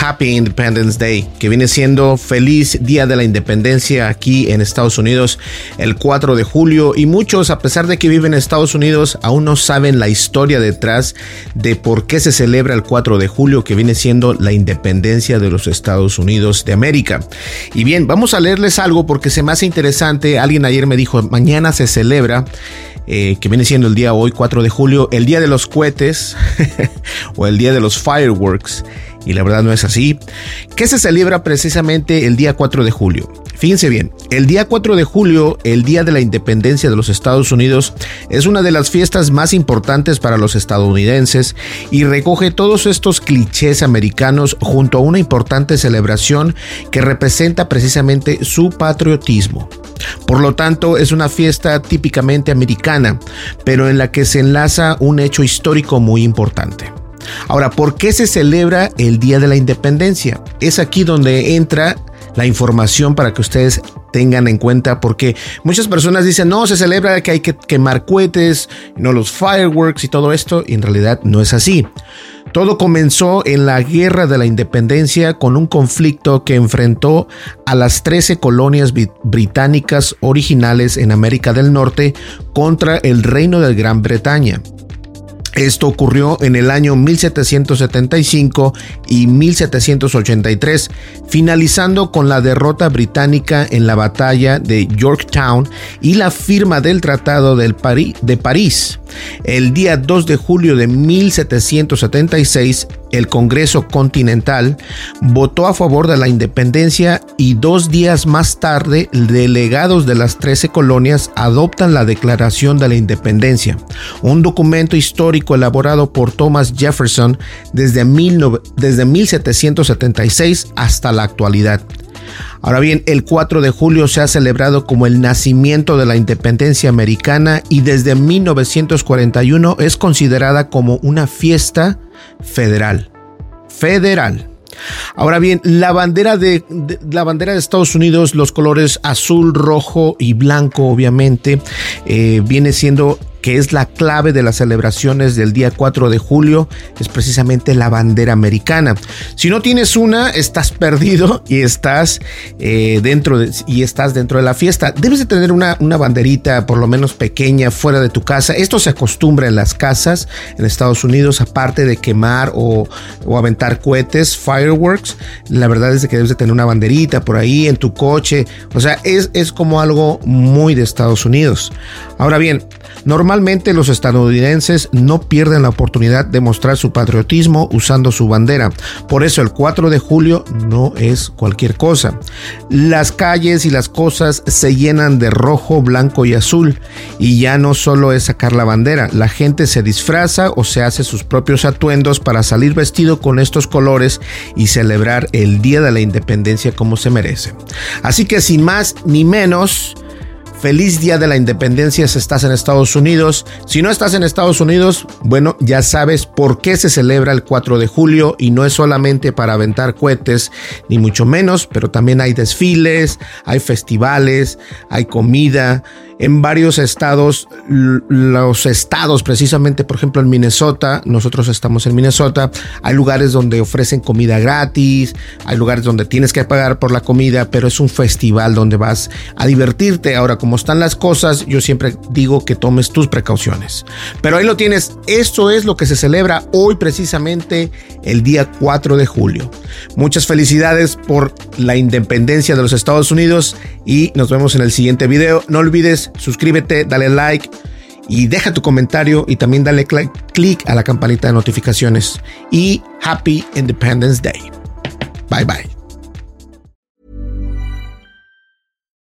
Happy Independence Day, que viene siendo feliz Día de la Independencia aquí en Estados Unidos el 4 de julio. Y muchos a pesar de que viven en Estados Unidos aún no saben la historia detrás de por qué se celebra el 4 de julio que viene siendo la independencia de los Estados Unidos de América. Y bien, vamos a leerles algo porque se me hace interesante, alguien ayer me dijo mañana se celebra eh, que viene siendo el día hoy 4 de julio, el día de los cohetes o el día de los fireworks y la verdad no es así, que se celebra precisamente el día 4 de julio. Fíjense bien, el día 4 de julio, el día de la independencia de los Estados Unidos, es una de las fiestas más importantes para los estadounidenses y recoge todos estos clichés americanos junto a una importante celebración que representa precisamente su patriotismo. Por lo tanto, es una fiesta típicamente americana, pero en la que se enlaza un hecho histórico muy importante. Ahora, ¿por qué se celebra el Día de la Independencia? Es aquí donde entra la información para que ustedes tengan en cuenta porque muchas personas dicen no se celebra que hay que quemar cohetes no los fireworks y todo esto y en realidad no es así todo comenzó en la guerra de la independencia con un conflicto que enfrentó a las 13 colonias británicas originales en América del Norte contra el reino de Gran Bretaña esto ocurrió en el año 1775 y 1783, finalizando con la derrota británica en la batalla de Yorktown y la firma del Tratado de París. El día 2 de julio de 1776, el Congreso Continental votó a favor de la independencia y dos días más tarde, delegados de las 13 colonias adoptan la Declaración de la Independencia, un documento histórico elaborado por Thomas Jefferson desde, desde 1776 hasta la actualidad. Ahora bien, el 4 de julio se ha celebrado como el nacimiento de la independencia americana y desde 1941 es considerada como una fiesta federal. Federal. Ahora bien, la bandera de, la bandera de Estados Unidos, los colores azul, rojo y blanco, obviamente, eh, viene siendo que es la clave de las celebraciones del día 4 de julio, es precisamente la bandera americana. Si no tienes una, estás perdido y estás eh, dentro de, y estás dentro de la fiesta. Debes de tener una, una banderita, por lo menos pequeña, fuera de tu casa. Esto se acostumbra en las casas en Estados Unidos, aparte de quemar o, o aventar cohetes, fireworks. La verdad es que debes de tener una banderita por ahí en tu coche. O sea, es, es como algo muy de Estados Unidos. Ahora bien, Normalmente los estadounidenses no pierden la oportunidad de mostrar su patriotismo usando su bandera. Por eso el 4 de julio no es cualquier cosa. Las calles y las cosas se llenan de rojo, blanco y azul. Y ya no solo es sacar la bandera, la gente se disfraza o se hace sus propios atuendos para salir vestido con estos colores y celebrar el Día de la Independencia como se merece. Así que sin más ni menos, Feliz Día de la Independencia si estás en Estados Unidos. Si no estás en Estados Unidos, bueno, ya sabes por qué se celebra el 4 de julio y no es solamente para aventar cohetes, ni mucho menos, pero también hay desfiles, hay festivales, hay comida, en varios estados, los estados precisamente, por ejemplo en Minnesota, nosotros estamos en Minnesota, hay lugares donde ofrecen comida gratis, hay lugares donde tienes que pagar por la comida, pero es un festival donde vas a divertirte. Ahora, como están las cosas, yo siempre digo que tomes tus precauciones. Pero ahí lo tienes, esto es lo que se celebra hoy precisamente el día 4 de julio. Muchas felicidades por la independencia de los Estados Unidos y nos vemos en el siguiente video. No olvides suscríbete, dale like y deja tu comentario y también dale click a la campanita de notificaciones. Y Happy Independence Day. Bye bye.